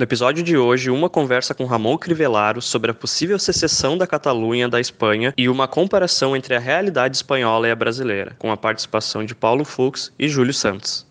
No episódio de hoje, uma conversa com Ramon Crivellaro sobre a possível secessão da Catalunha da Espanha e uma comparação entre a realidade espanhola e a brasileira, com a participação de Paulo Fux e Júlio Santos.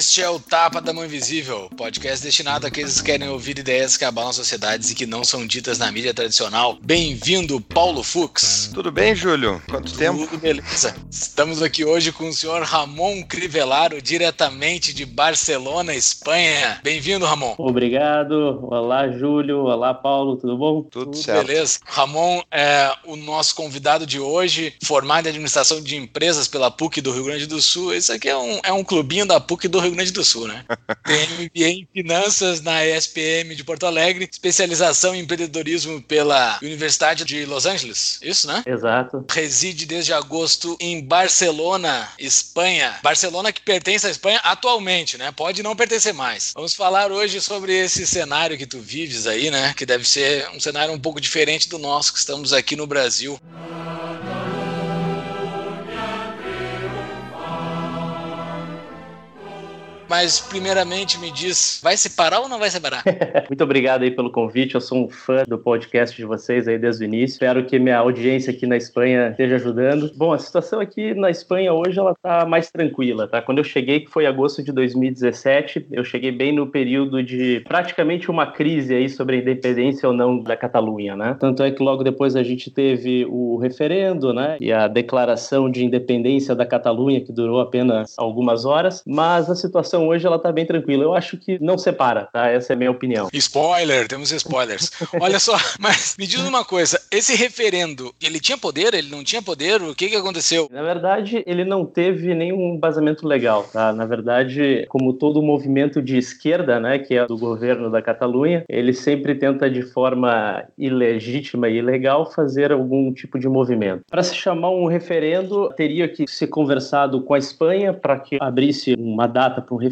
Este é o Tapa da Mão Invisível, podcast destinado àqueles que querem ouvir ideias que abalam sociedades e que não são ditas na mídia tradicional. Bem-vindo, Paulo Fux. Tudo bem, Júlio? Quanto Tudo tempo? Tudo beleza. Estamos aqui hoje com o senhor Ramon Crivellaro, diretamente de Barcelona, Espanha. Bem-vindo, Ramon. Obrigado. Olá, Júlio. Olá, Paulo. Tudo bom? Tudo, Tudo certo. beleza. Ramon é o nosso convidado de hoje, formado em administração de empresas pela PUC do Rio Grande do Sul. Isso aqui é um, é um clubinho da PUC do Rio Grande do Sul, né? Tem MBA em Finanças na ESPM de Porto Alegre, especialização em empreendedorismo pela Universidade de Los Angeles, isso, né? Exato. Reside desde agosto em Barcelona, Espanha. Barcelona que pertence à Espanha atualmente, né? Pode não pertencer mais. Vamos falar hoje sobre esse cenário que tu vives aí, né? Que deve ser um cenário um pouco diferente do nosso que estamos aqui no Brasil. Mas, primeiramente, me diz, vai separar ou não vai separar? Muito obrigado aí pelo convite. Eu sou um fã do podcast de vocês aí desde o início. Espero que minha audiência aqui na Espanha esteja ajudando. Bom, a situação aqui na Espanha hoje ela tá mais tranquila, tá? Quando eu cheguei, que foi agosto de 2017, eu cheguei bem no período de praticamente uma crise aí sobre a independência ou não da Catalunha, né? Tanto é que logo depois a gente teve o referendo, né? E a declaração de independência da Catalunha, que durou apenas algumas horas, mas a situação hoje ela tá bem tranquila. Eu acho que não separa, tá? Essa é a minha opinião. Spoiler, temos spoilers. Olha só, mas me diz uma coisa, esse referendo, ele tinha poder, ele não tinha poder? O que que aconteceu? Na verdade, ele não teve nenhum embasamento legal, tá? Na verdade, como todo movimento de esquerda, né, que é do governo da Catalunha, ele sempre tenta de forma ilegítima e ilegal fazer algum tipo de movimento. Para se chamar um referendo, teria que ser conversado com a Espanha para que abrisse uma data para um referendo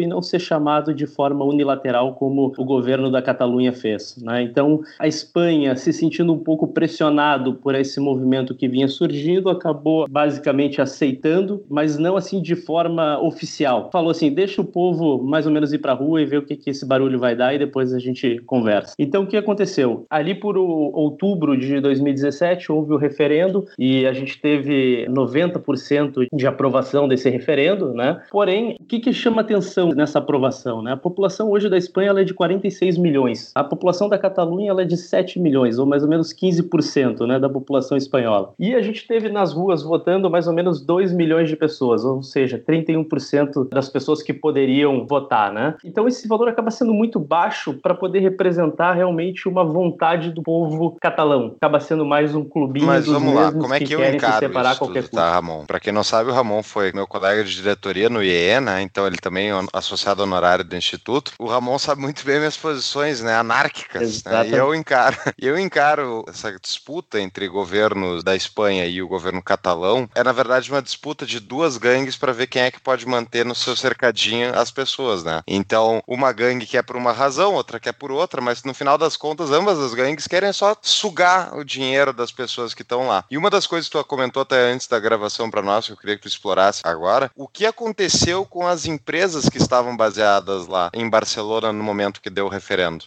e não ser chamado de forma unilateral como o governo da Catalunha fez. Né? Então, a Espanha, se sentindo um pouco pressionado por esse movimento que vinha surgindo, acabou basicamente aceitando, mas não assim de forma oficial. Falou assim: deixa o povo mais ou menos ir para a rua e ver o que, que esse barulho vai dar e depois a gente conversa. Então, o que aconteceu? Ali por outubro de 2017 houve o referendo e a gente teve 90% de aprovação desse referendo, né? Porém, o que, que chama atenção nessa aprovação, né? A população hoje da Espanha é de 46 milhões. A população da Catalunha é de 7 milhões, ou mais ou menos 15%, né, da população espanhola. E a gente teve nas ruas votando mais ou menos 2 milhões de pessoas, ou seja, 31% das pessoas que poderiam votar, né? Então esse valor acaba sendo muito baixo para poder representar realmente uma vontade do povo catalão. Acaba sendo mais um clubinho Mas vamos lá, como é que, que eu se encaro separar a isso qualquer tudo, tá, Ramon? Pra quem não sabe, o Ramon foi meu colega de diretoria no IE, né? Então ele também é associado honorário do Instituto. O Ramon sabe muito bem minhas posições, né? Anárquicas, né? E eu encaro, eu encaro essa disputa entre governos da Espanha e o governo catalão é, na verdade, uma disputa de duas gangues para ver quem é que pode manter no seu cercadinho as pessoas, né? Então, uma gangue quer por uma razão, outra quer por outra, mas no final das contas, ambas as gangues querem só sugar o dinheiro das pessoas que estão lá. E uma das coisas que tu comentou até antes da gravação para nós, que eu queria que tu explorasse agora, o que aconteceu com as empresas que estavam baseadas lá em Barcelona no momento que deu o referendo?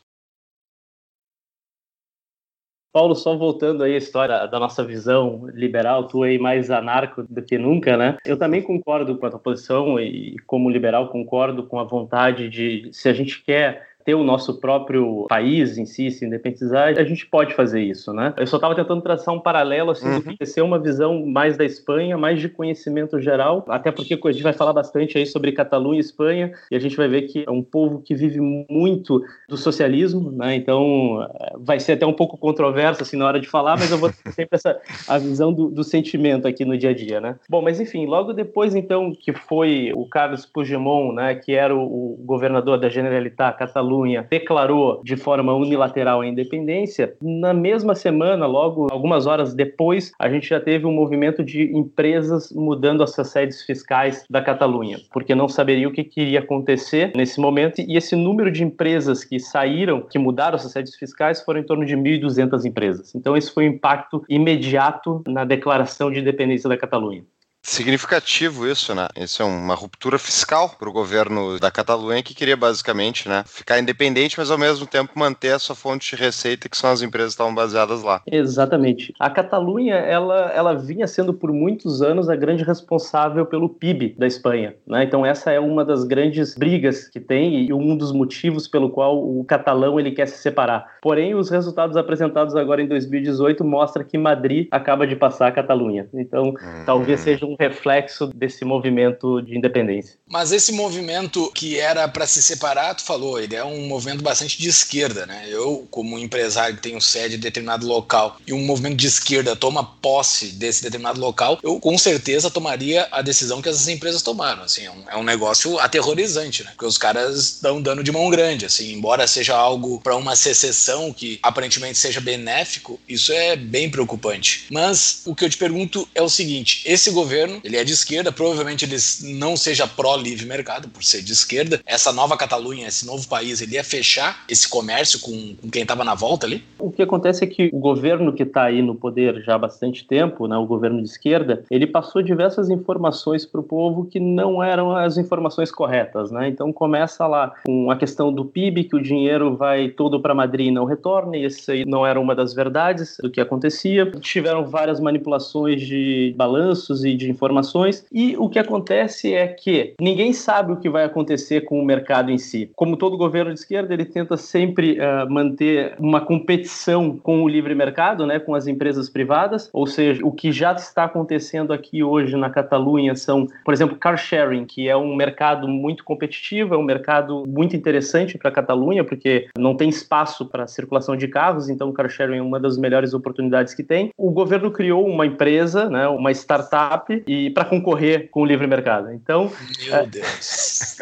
Paulo, só voltando aí à história da nossa visão liberal, tu aí mais anarco do que nunca, né? Eu também concordo com a tua posição e, como liberal, concordo com a vontade de, se a gente quer ter o nosso próprio país em si, se independizar, a gente pode fazer isso, né? Eu só estava tentando traçar um paralelo, assim, Uhum. que ser uma visão mais da Espanha, mais de conhecimento geral, até porque a gente vai falar bastante aí sobre Catalunha e Espanha, e a gente vai ver que é um povo que vive muito do socialismo, né? Então, eh, vai ser até um pouco controverso, assim, na hora de falar, mas eu vou ter sempre essa a visão do, do sentimento aqui no dia a dia, né? Bom, mas enfim, logo depois, então, que foi o Carlos Puigdemont, né, que era o, o governador da Generalitat Catalunha, Catalunha declarou de forma unilateral a independência, na mesma semana, logo algumas horas depois, a gente já teve um movimento de empresas mudando as suas sedes fiscais da Catalunha, porque não saberia o que, iria acontecer nesse momento e esse número de empresas que saíram, que mudaram suas sedes fiscais, foram em torno de 1.200 empresas. Então esse foi o impacto imediato na declaração de independência da Catalunha. Significativo isso, né? Isso é uma ruptura fiscal para o governo da Catalunha que queria basicamente, né, ficar independente, mas ao mesmo tempo manter a sua fonte de receita, que são as empresas que estavam baseadas lá. Exatamente. A Catalunha, ela, ela vinha sendo por muitos anos a grande responsável pelo PIB da Espanha, né? Então essa é uma das grandes brigas que tem e um dos motivos pelo qual o catalão ele quer se separar. Porém, os resultados apresentados agora em 2018 mostram que Madrid acaba de passar a Catalunha. Então, hum. talvez seja um reflexo desse movimento de independência. Mas esse movimento que era para se separar, tu falou, ele é um movimento bastante de esquerda, né? Eu, como empresário que tenho sede em determinado local e um movimento de esquerda toma posse desse determinado local, eu com certeza tomaria a decisão que essas empresas tomaram. Assim, é um, é um negócio aterrorizante, né? Porque os caras estão dando de mão grande, assim, embora seja algo para uma secessão que aparentemente seja benéfico, isso é bem preocupante. Mas o que eu te pergunto é o seguinte: esse governo governo, ele é de esquerda, provavelmente ele não seja pró-livre mercado, por ser de esquerda. Essa nova Catalunha, esse novo país, ele ia fechar esse comércio com, com quem estava na volta ali? O que acontece é que o governo que está aí no poder já há bastante tempo, né, o governo de esquerda, ele passou diversas informações para o povo que não eram as informações corretas. Né? Então começa lá com a questão do PIB, que o dinheiro vai todo para Madrid e não retorna, e isso aí não era uma das verdades do que acontecia. Tiveram várias manipulações de balanços e de informações. E o que acontece é que ninguém sabe o que vai acontecer com o mercado em si. Como todo governo de esquerda, ele tenta sempre uh, manter uma competição com o livre mercado, né, com as empresas privadas. Ou seja, o que já está acontecendo aqui hoje na Catalunha são, por exemplo, car sharing, que é um mercado muito competitivo, é um mercado muito interessante para a Catalunha, porque não tem espaço para circulação de carros, então o car sharing é uma das melhores oportunidades que tem. O governo criou uma empresa, né, uma startup e para concorrer com o livre mercado. Então, meu é... Deus.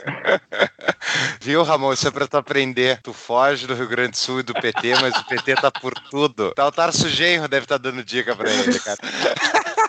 Viu, Ramon? Isso é para tu aprender. Tu foge do Rio Grande do Sul e do PT, mas o PT tá por tudo. Tá, o Tarso Genro deve estar tá dando dica para ele, cara.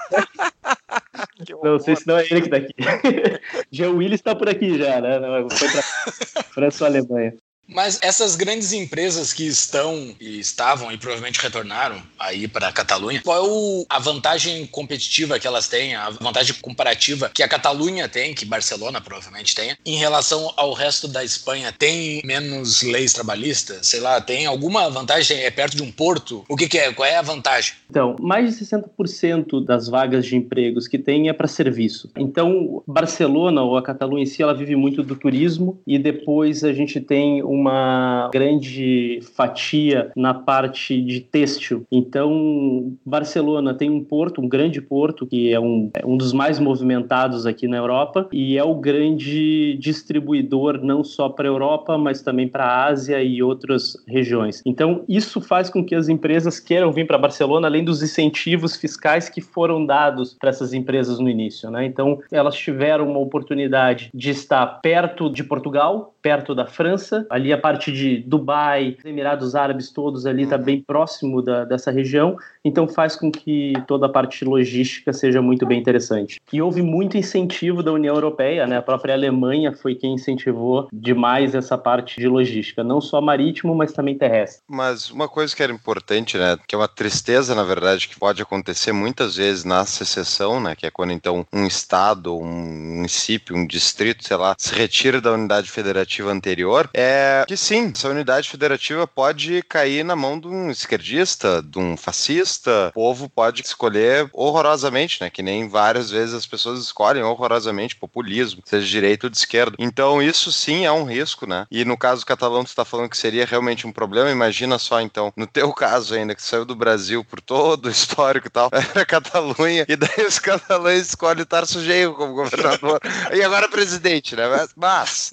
não sei se não é ele que tá aqui. Jean Willis tá por aqui já, né? Foi pra França ou Alemanha. Mas essas grandes empresas que estão e estavam e provavelmente retornaram aí para a Catalunha, qual é a vantagem competitiva que elas têm, a vantagem comparativa que a Catalunha tem, que Barcelona provavelmente tem, em relação ao resto da Espanha? Tem menos leis trabalhistas? Sei lá, tem alguma vantagem? É perto de um porto? O que, que é? Qual é a vantagem? Então, mais de 60% das vagas de empregos que tem é para serviço. Então, Barcelona ou a Catalunha em si, ela vive muito do turismo e depois a gente tem um uma grande fatia na parte de têxtil. Então, Barcelona tem um porto, um grande porto, que é um, é um dos mais movimentados aqui na Europa e é o grande distribuidor não só para a Europa, mas também para a Ásia e outras regiões. Então, isso faz com que as empresas queiram vir para Barcelona, além dos incentivos fiscais que foram dados para essas empresas no início. Né? Então, elas tiveram uma oportunidade de estar perto de Portugal, perto da França, ali ali a parte de Dubai, Emirados Árabes todos ali está bem próximo da, dessa região, então faz com que toda a parte logística seja muito bem interessante. E houve muito incentivo da União Europeia, né? A própria Alemanha foi quem incentivou demais essa parte de logística, não só marítimo, mas também terrestre. Mas uma coisa que era importante, né, que é uma tristeza, na verdade, que pode acontecer muitas vezes na secessão, né, que é quando então um estado, um município, um distrito, sei lá, se retira da unidade federativa anterior, é que sim, essa unidade federativa pode cair na mão de um esquerdista, de um fascista. O povo pode escolher horrorosamente, né? Que nem várias vezes as pessoas escolhem horrorosamente populismo, seja de direita ou de esquerda. Então, isso sim é um risco, né? E no caso catalão, tu está falando que seria realmente um problema. Imagina só, então, no teu caso ainda, que saiu do Brasil por todo o histórico e tal, era Catalunha, e daí os catalães escolhem Tarso Genro como governador. e agora presidente, né? Mas, mas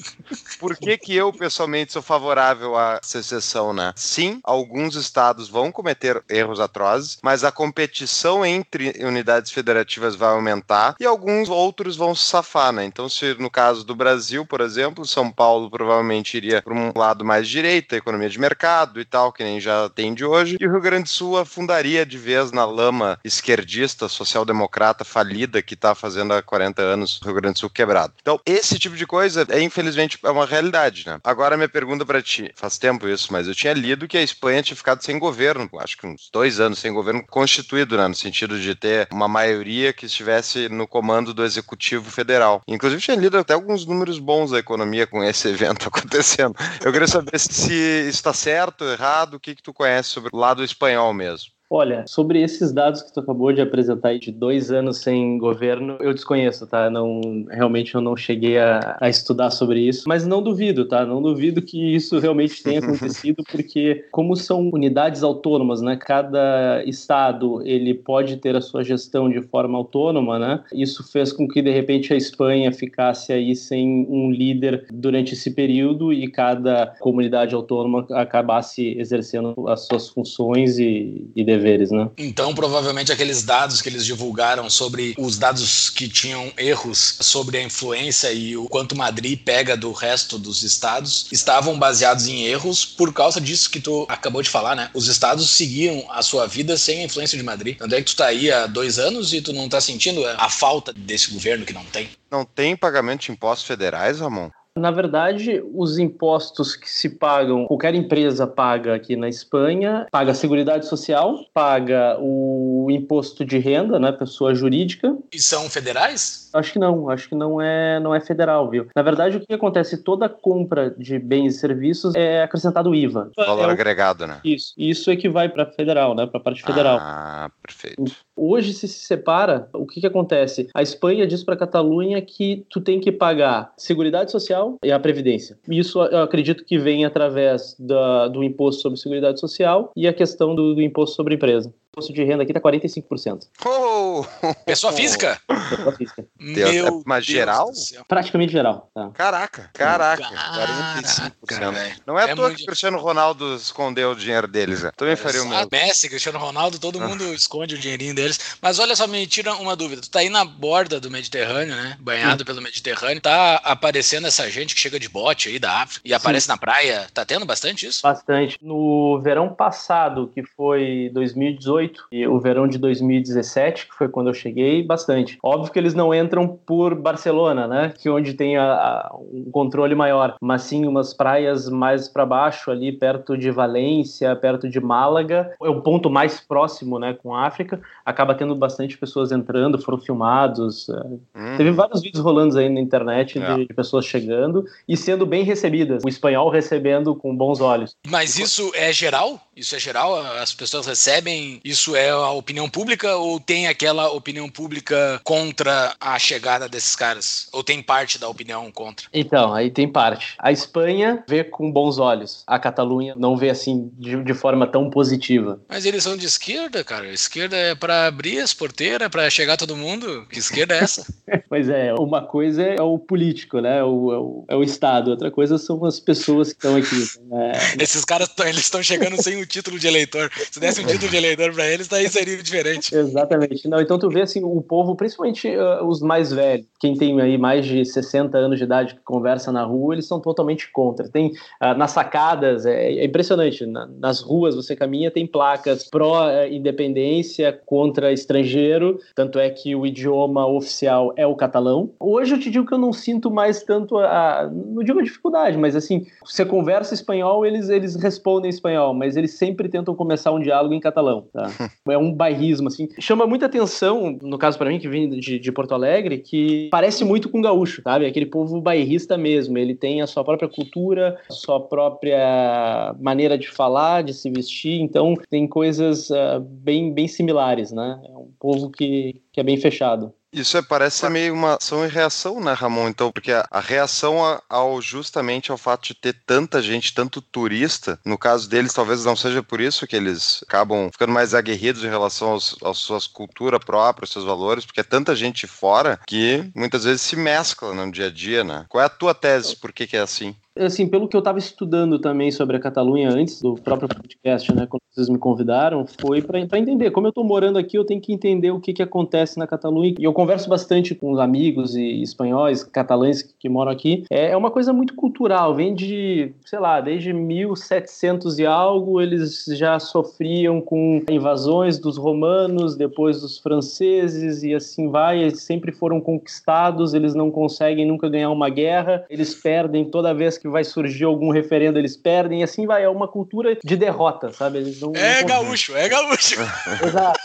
por que que eu, pessoalmente, infelizmente sou favorável à secessão, né? Sim, alguns estados vão cometer erros atrozes, mas a competição entre unidades federativas vai aumentar e alguns outros vão se safar, né? Então, se no caso do Brasil, por exemplo, São Paulo provavelmente iria para um lado mais direita, economia de mercado e tal, que nem já tem de hoje, e o Rio Grande do Sul afundaria de vez na lama esquerdista, social-democrata falida que está fazendo há 40 anos o Rio Grande do Sul quebrado. Então, esse tipo de coisa é infelizmente é uma realidade, né? Agora minha pergunta para ti, faz tempo isso, mas eu tinha lido que a Espanha tinha ficado sem governo, acho que uns dois anos sem governo constituído, né? No sentido de ter uma maioria que estivesse no comando do executivo federal. Inclusive tinha lido até alguns números bons da economia com esse evento acontecendo. Eu queria saber se está certo, errado, o que que tu conhece sobre o lado espanhol mesmo. Olha, sobre esses dados que tu acabou de apresentar aí de dois anos sem governo, eu desconheço, tá? Não, realmente eu não cheguei a, a, estudar sobre isso, mas não duvido, tá? Não duvido que isso realmente tenha acontecido, porque como são unidades autônomas, né? Cada estado ele pode ter a sua gestão de forma autônoma, né? Isso fez com que de repente a Espanha ficasse aí sem um líder durante esse período e cada comunidade autônoma acabasse exercendo as suas funções e, e deveres, né? Então, provavelmente aqueles dados que eles divulgaram sobre os dados que tinham erros sobre a influência e o quanto Madrid pega do resto dos estados estavam baseados em erros por causa disso que tu acabou de falar, né? Os estados seguiam a sua vida sem a influência de Madrid. Tanto é que tu tá aí há dois anos e tu não tá sentindo a falta desse governo que não tem. Não tem pagamento de impostos federais, Ramon? Na verdade, os impostos que se pagam, qualquer empresa paga aqui na Espanha, paga a Seguridade Social, paga o imposto de renda, né, pessoa jurídica. E são federais? Acho que não, acho que não é, não é federal, viu? Na verdade, o que acontece? Toda compra de bens e serviços é acrescentado IVA. Valor é o... agregado, né? Isso, isso é que vai para federal, né, para a parte federal. Ah, perfeito. Hoje, se se separa, o que, que acontece? A Espanha diz para a Catalunha que tu tem que pagar Seguridade Social e a Previdência. Isso eu acredito que vem através da, do imposto sobre Seguridade Social e a questão do, do imposto sobre empresa imposto de renda aqui tá 45%. Oh! Pessoa física? Pessoa física. Deus, Meu mas Deus geral? Praticamente geral. Tá. Caraca, caraca, caraca 45%. Véio. Não é, é à toa que o Cristiano Ronaldo escondeu o dinheiro deles. Né? Também faria o mesmo. Messi, Cristiano Ronaldo, todo mundo ah. esconde o dinheirinho deles. Mas olha só, me tira uma dúvida. Tu tá aí na borda do Mediterrâneo, né? Banhado Sim. pelo Mediterrâneo. Tá aparecendo essa gente que chega de bote aí da África e Sim. aparece na praia. Tá tendo bastante isso? Bastante. No verão passado, que foi 2018, e o verão de 2017, que foi quando eu cheguei, bastante. Óbvio que eles não entram por Barcelona, né? Que é onde tem a, a, um controle maior, mas sim umas praias mais para baixo, ali perto de Valência, perto de Málaga. É o ponto mais próximo, né, com a África. Acaba tendo bastante pessoas entrando, foram filmados. Hum. Teve vários vídeos rolando aí na internet de, é. de pessoas chegando e sendo bem recebidas. O espanhol recebendo com bons olhos. Mas isso é geral? Isso é geral? As pessoas recebem isso é a opinião pública ou tem aquela opinião pública contra a chegada desses caras? Ou tem parte da opinião contra? Então, aí tem parte. A Espanha vê com bons olhos. A Catalunha não vê assim de, de forma tão positiva. Mas eles são de esquerda, cara. Esquerda é para abrir as porteiras, para chegar todo mundo. Que esquerda é essa? pois é, uma coisa é o político, né? O, é, o, é o Estado. Outra coisa são as pessoas que estão aqui. Né? Esses caras eles estão chegando sem o título de eleitor. Se desse um título de eleitor eles, daí seria diferente. Exatamente. Não, então tu vê assim, o povo, principalmente uh, os mais velhos, quem tem aí mais de 60 anos de idade que conversa na rua, eles são totalmente contra. Tem uh, nas sacadas, é, é impressionante, na, nas ruas você caminha, tem placas pró-independência, contra estrangeiro, tanto é que o idioma oficial é o catalão. Hoje eu te digo que eu não sinto mais tanto a, não digo a dificuldade, mas assim, você conversa espanhol, eles, eles respondem espanhol, mas eles sempre tentam começar um diálogo em catalão, tá? é um bairrismo, assim. Chama muita atenção, no caso para mim, que vem de, de, Porto Alegre, que parece muito com gaúcho, sabe? Aquele povo bairrista mesmo. Ele tem a sua própria cultura, a sua própria maneira de falar, de se vestir. Então, tem coisas uh, bem, bem similares, né? É um povo que, que é bem fechado. Isso é, parece ser meio uma ação e reação, né, Ramon? Então, porque a, a reação ao justamente ao fato de ter tanta gente, tanto turista, no caso deles, talvez não seja por isso que eles acabam ficando mais aguerridos em relação aos, às suas cultura própria, aos seus valores, porque é tanta gente fora que muitas vezes se mescla no dia a dia, né? Qual é a tua tese? Por que, que é assim? Assim, pelo que eu estava estudando também sobre a Catalunha antes do próprio podcast, né, quando vocês me convidaram, foi para entender. Como eu estou morando aqui, eu tenho que entender o que, que acontece na Catalunha. E eu converso bastante com os amigos e espanhóis, catalães que moram aqui. É, é uma coisa muito cultural, vem de, sei lá, desde 1700 e algo, eles já sofriam com invasões dos romanos, depois dos franceses e assim vai. Eles sempre foram conquistados, eles não conseguem nunca ganhar uma guerra, eles perdem toda vez que vai surgir algum referendo, eles perdem, e assim vai. É uma cultura de derrota, sabe? Eles não, é não gaúcho, é gaúcho. Exato.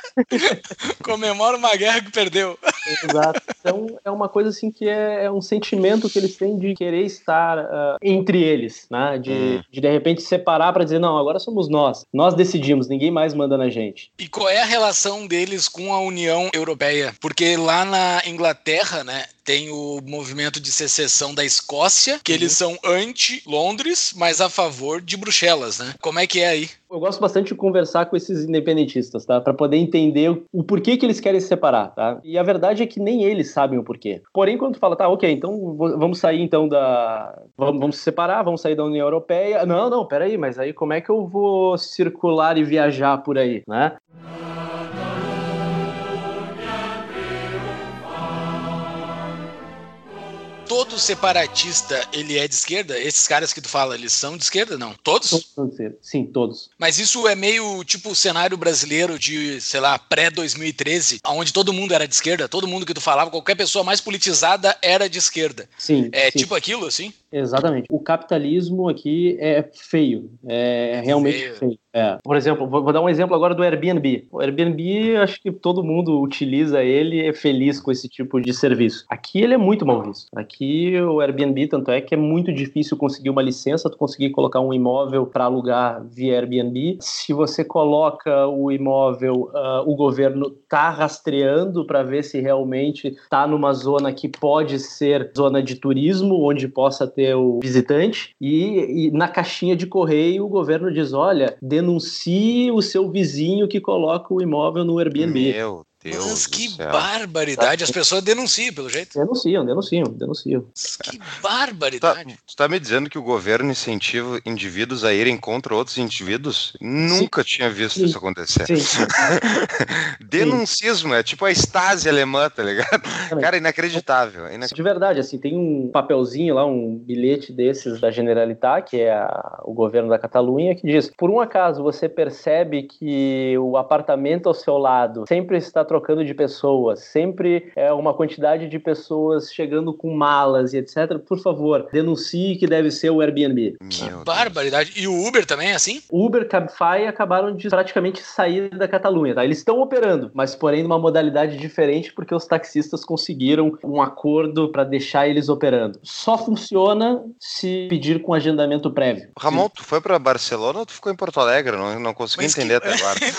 Comemora uma guerra que perdeu. Exato. Então é uma coisa assim que é, é um sentimento que eles têm de querer estar uh, entre eles, né? De, hum. de de repente separar para dizer, não, agora somos nós. Nós decidimos, ninguém mais manda na gente. E qual é a relação deles com a União Europeia? Porque lá na Inglaterra, né, tem o movimento de secessão da Escócia, que uhum. eles são anti-Londres, mas a favor de Bruxelas, né? Como é que é aí? Eu gosto bastante de conversar com esses independentistas, tá? Para poder entender o porquê que eles querem se separar, tá? E a verdade é que nem eles sabem o porquê. Porém, quando tu fala, tá, ok, então vamos sair então da. Vamos, vamos se separar, vamos sair da União Europeia. Não, não, peraí, mas aí como é que eu vou circular e viajar por aí, né? Todo separatista ele é de esquerda? Esses caras que tu fala, eles são de esquerda, não? Todos? Sim, todos. Mas isso é meio tipo o cenário brasileiro de, sei lá, pré-2013, onde todo mundo era de esquerda, todo mundo que tu falava, qualquer pessoa mais politizada era de esquerda. Sim. É sim. tipo aquilo, assim? Exatamente. O capitalismo aqui é feio, é realmente feio. feio. É. Por exemplo, vou, dar um exemplo agora do Airbnb. O Airbnb, acho que todo mundo utiliza ele é feliz com esse tipo de serviço. Aqui ele é muito mal visto. Aqui o Airbnb, tanto é que é muito difícil conseguir uma licença, tu conseguir colocar um imóvel para alugar via Airbnb. Se você coloca o imóvel, uh, o governo tá rastreando para ver se realmente tá numa zona que pode ser zona de turismo, onde possa ter o visitante. E, e na caixinha de correio o governo diz: olha, denuncie o seu vizinho que coloca o imóvel no Airbnb. Meu Deus Mas que barbaridade! As pessoas denunciam, pelo jeito. Denunciam, denunciam, denunciam. Que barbaridade! Tu tá, tá me dizendo que o governo incentiva indivíduos a irem contra outros indivíduos? Nunca Sim. tinha visto Sim. isso acontecer. Denuncismo, é tipo a Stasi alemã, tá ligado? Cara, inacreditável, inacreditável. De verdade, assim, tem um papelzinho lá, um bilhete desses da Generalitat, que é a, o governo da Catalunha, que diz: por um acaso você percebe que o apartamento ao seu lado sempre está trocando de pessoas, sempre é uma quantidade de pessoas chegando com malas e etc. Por favor, denuncie que deve ser o Airbnb. Que barbaridade. E o Uber também é assim? Uber, Cabify acabaram de praticamente sair da Catalunha, tá? Eles estão operando, mas porém numa modalidade diferente porque os taxistas conseguiram um acordo para deixar eles operando. Só funciona se pedir com agendamento prévio. Ramon, Sim. tu foi para Barcelona ou tu ficou em Porto Alegre? Não, não consegui mas entender que... até agora.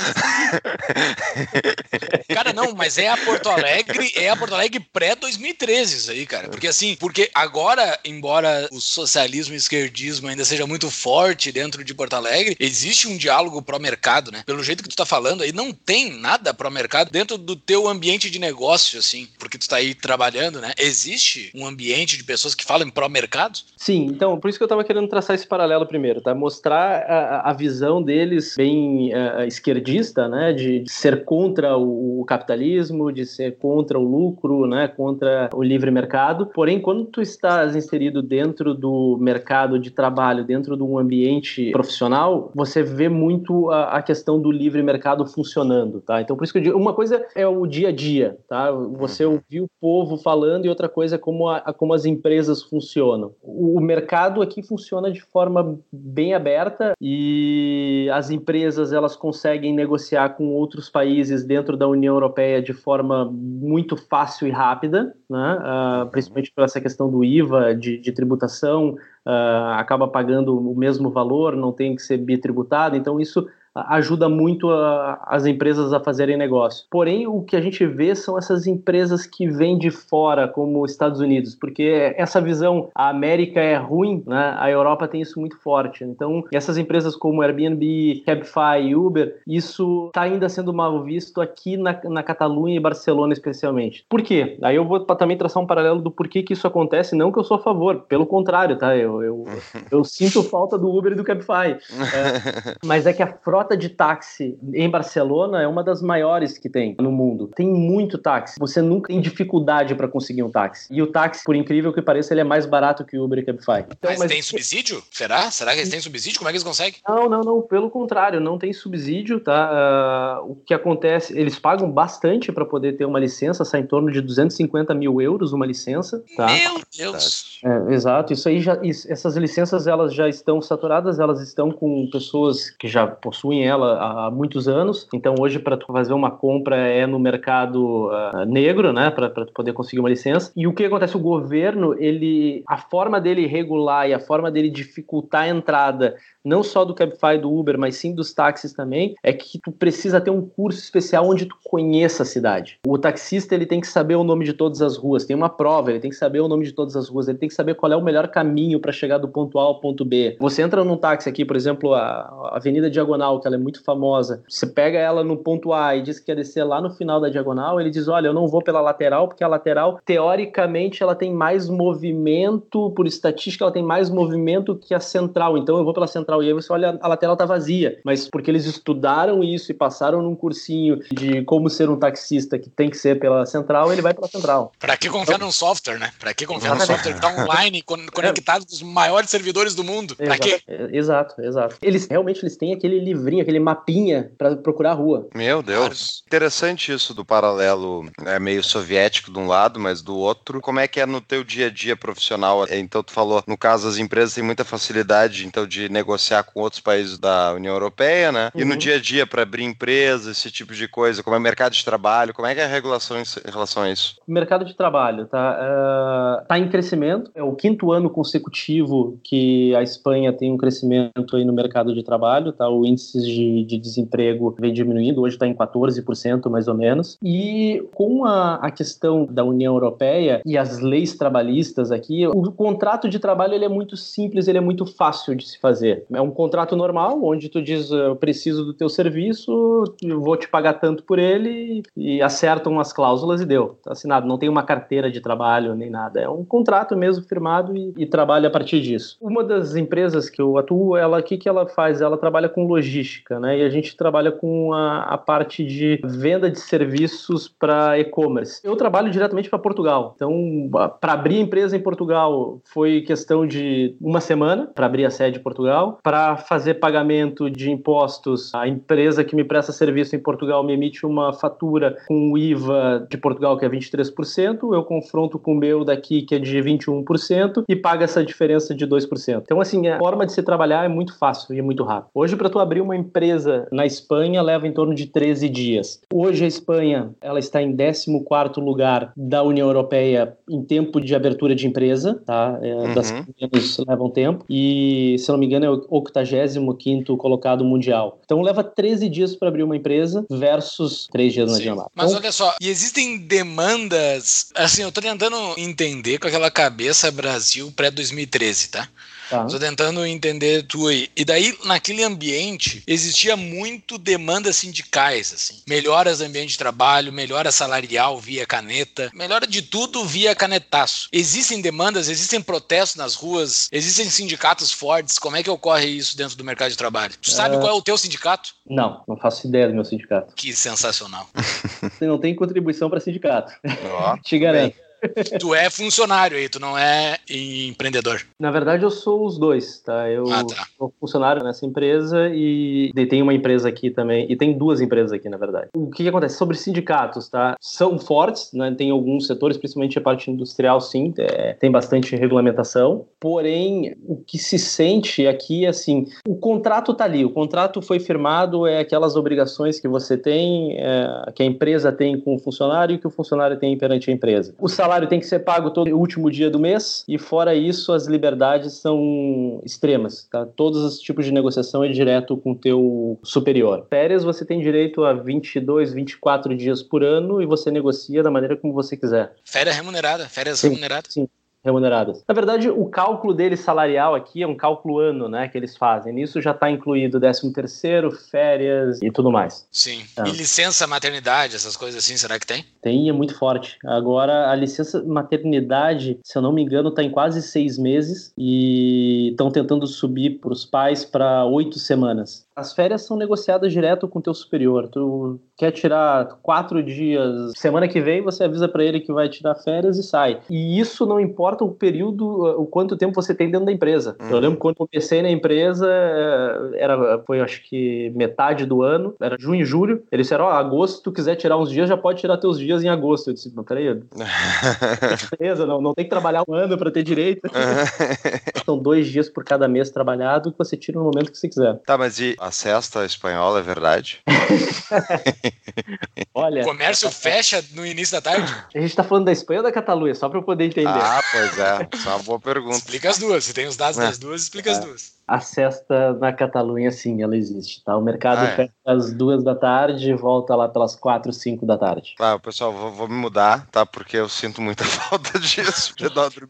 Cara, não, mas é a Porto Alegre, é a Porto Alegre pré-2013 isso aí, cara. Porque assim, porque agora, embora o socialismo e o esquerdismo ainda seja muito forte dentro de Porto Alegre, existe um diálogo pró-mercado, né? Pelo jeito que tu tá falando aí, não tem nada pró-mercado dentro do teu ambiente de negócio, assim, porque tu tá aí trabalhando, né? Existe um ambiente de pessoas que falam pró-mercado? Sim, então, por isso que eu tava querendo traçar esse paralelo primeiro, tá? Mostrar a, a visão deles bem uh, esquerdista, né? De, de ser contra o, o capitalismo, de ser contra o lucro, né, contra o livre mercado. Porém, quando tu estás inserido dentro do mercado de trabalho, dentro de um ambiente profissional, você vê muito a, a questão do livre mercado funcionando, tá? Então, por isso que eu digo, uma coisa é o dia a dia, tá? Você uhum. ouvir o povo falando e outra coisa é como, a, como as empresas funcionam. O, o mercado aqui funciona de forma bem aberta e as empresas elas conseguem negociar com outros países dentro da União Europeia de forma muito fácil e rápida, né? Uh, principalmente por essa questão do IVA, de, de tributação, uh, acaba pagando o mesmo valor, não tem que ser bitributado, então isso ajuda muito a, as empresas a fazerem negócio. Porém, o que a gente vê são essas empresas que vêm de fora, como os Estados Unidos, porque essa visão, a América é ruim, né? a Europa tem isso muito forte. Então, essas empresas como Airbnb, Cabify Uber, isso está ainda sendo mal visto aqui na, na Catalunha e Barcelona especialmente. Por quê? Aí eu vou também traçar um paralelo do porquê que isso acontece, não que eu sou a favor, pelo contrário, tá? Eu, eu, eu sinto falta do Uber e do Cabify. É, mas é que a frota de táxi em Barcelona é uma das maiores que tem no mundo. Tem muito táxi. Você nunca tem dificuldade para conseguir um táxi. E o táxi, por incrível que pareça, ele é mais barato que o Uber e Cabify. Então, mas, mas, tem subsídio? Será? Será que eles têm subsídio? Como é que eles conseguem? Não, não, não. Pelo contrário, não tem subsídio, tá? Uh, o que acontece, eles pagam bastante para poder ter uma licença, sai em torno de 250 mil euros uma licença, tá? Meu Deus! É, exato. Isso aí já, isso, essas licenças elas já estão saturadas, elas estão com pessoas que já possuem ela há muitos anos. Então hoje para tu fazer uma compra é no mercado uh, negro, né, para poder conseguir uma licença. E o que acontece? O governo, ele, a forma dele regular e a forma dele dificultar a entrada não só do Cabify do Uber, mas sim dos táxis também, é que tu precisa ter um curso especial onde tu conheça a cidade. O taxista ele tem que saber o nome de todas as ruas, tem uma prova, ele tem que saber o nome de todas as ruas, ele tem que saber qual é o melhor caminho para chegar do ponto A ao ponto B. Você entra num táxi aqui, por exemplo, a Avenida Diagonal, que ela é muito famosa, você pega ela no ponto A e diz que quer descer lá no final da diagonal, ele diz: "Olha, eu não vou pela lateral, porque a lateral teoricamente ela tem mais movimento, por estatística ela tem mais movimento que a central, então eu vou pela central. E aí você olha, a lateral tá vazia. Mas porque eles estudaram isso e passaram num cursinho de como ser um taxista que tem que ser pela central, ele vai pela central. Pra que confiar então, num software, né? Pra que confiar num software que tá online, conectado com os maiores servidores do mundo? Pra exato? Exato, exato. Eles realmente eles têm aquele livrinho, aquele mapinha para procurar a rua. Meu Deus. Interessante isso do paralelo é meio soviético de um lado, mas do outro. Como é que é no teu dia a dia profissional? Então tu falou, no caso as empresas têm muita facilidade então de negociar com outros países da União Europeia, né? Uhum. E no uhum. dia a dia para abrir empresas, esse tipo de coisa, como é o mercado de trabalho, como é que é a regulação em relação a isso? Mercado de trabalho, tá? Uh, tá em crescimento. É o quinto ano consecutivo que a Espanha tem um crescimento aí no mercado de trabalho, tá? O índice de, de desemprego vem diminuindo, hoje está em 14% mais ou menos. E com a, a questão da União Europeia e as leis trabalhistas aqui, o contrato de trabalho ele é muito simples, ele é muito fácil de se fazer. É um contrato normal, onde tu diz, eu preciso do teu serviço, vou te pagar tanto por ele, e acertam as cláusulas e deu. Tá assinado. Não tem uma carteira de trabalho nem nada. É um contrato mesmo firmado e, e trabalha a partir disso. Uma das empresas que eu atuo, ela, o que, que ela faz? Ela trabalha com logística, né? E a gente trabalha com a, a parte de venda de serviços para e-commerce. Eu trabalho diretamente para Portugal. Então, para abrir empresa em Portugal, foi questão de uma semana para abrir a sede em Portugal para fazer pagamento de impostos, a empresa que me presta serviço em Portugal me emite uma fatura com o IVA de Portugal, que é 23%, eu confronto com o meu daqui, que é de 21%, e paga essa diferença de 2%. Então, assim, a forma de se trabalhar é muito fácil e muito rápido. Hoje, para tu abrir uma empresa na Espanha, leva em torno de 13 dias. Hoje, a Espanha ela está em 14 lugar da União Europeia em tempo de abertura de empresa, tá? É, uhum. Das que menos levam tempo. E, se não me engano, é o 85 colocado mundial. Então leva 13 dias para abrir uma empresa versus 3 dias na jornada. Mas então, olha só, e existem demandas. Assim, eu tô tentando entender com aquela cabeça Brasil pré-2013, tá? Tá. Tô tentando entender tu aí. E daí, naquele ambiente, existia muito demandas sindicais, assim. Melhoras do ambiente de trabalho, melhora salarial via caneta, melhora de tudo via canetaço. Existem demandas, existem protestos nas ruas, existem sindicatos fortes. Como é que ocorre isso dentro do mercado de trabalho? Tu sabe é... qual é o teu sindicato? Não, não faço ideia do meu sindicato. Que sensacional. Você não tem contribuição para sindicato. Oh, Te garanto. Bem tu é funcionário aí, tu não é empreendedor. Na verdade, eu sou os dois, tá? Eu ah, tá. sou funcionário nessa empresa e tem uma empresa aqui também, e tem duas empresas aqui, na verdade. O que, que acontece? Sobre sindicatos, tá? São fortes, né? Tem alguns setores, principalmente a parte industrial, sim, é, tem bastante regulamentação. Porém, o que se sente aqui é assim: o contrato tá ali, o contrato foi firmado, é aquelas obrigações que você tem, é, que a empresa tem com o funcionário e que o funcionário tem perante a empresa. O salário salário tem que ser pago todo último dia do mês e fora isso as liberdades são extremas, tá? Todos os tipos de negociação é direto com o teu superior. Férias você tem direito a 22, 24 dias por ano e você negocia da maneira como você quiser. Férias remunerada, férias sim, remuneradas. Sim remuneradas. Na verdade, o cálculo deles salarial aqui é um cálculo ano, né, que eles fazem. Nisso já está incluído 13 terceiro, férias e tudo mais. Sim. É. E licença maternidade, essas coisas assim, será que tem? Tem, é muito forte. Agora, a licença maternidade, se eu não me engano, está em quase seis meses e estão tentando subir para os pais para oito semanas. As férias são negociadas direto com o teu superior. Tu quer tirar quatro dias, semana que vem você avisa para ele que vai tirar férias e sai. E isso não importa o período, o quanto tempo você tem dentro da empresa. Uhum. Eu lembro quando comecei na empresa, eh, era, foi acho que metade do ano, era junho e julho. Eles disseram, ó, oh, agosto, se tu quiser tirar uns dias, já pode tirar teus dias em agosto. Eu disse, não, peraí, beleza, não, não tem que trabalhar um ano para ter direito. São dois dias por cada mês trabalhado que você tira no momento que você quiser. Tá, mas e a cesta espanhola é verdade? Olha. O comércio fecha no início da tarde? A gente tá falando da Espanha ou da Catalunha, só para eu poder entender. Ah, pois é. Só uma boa pergunta. Explica as duas. Se tem os dados é. das duas, explica é. as duas a cesta na Catalunha, sim, ela existe, tá? O mercado ah, é. fecha às duas da tarde e volta lá pelas quatro, cinco da tarde. Tá, pessoal, vou, vou me mudar, tá? Porque eu sinto muita falta disso.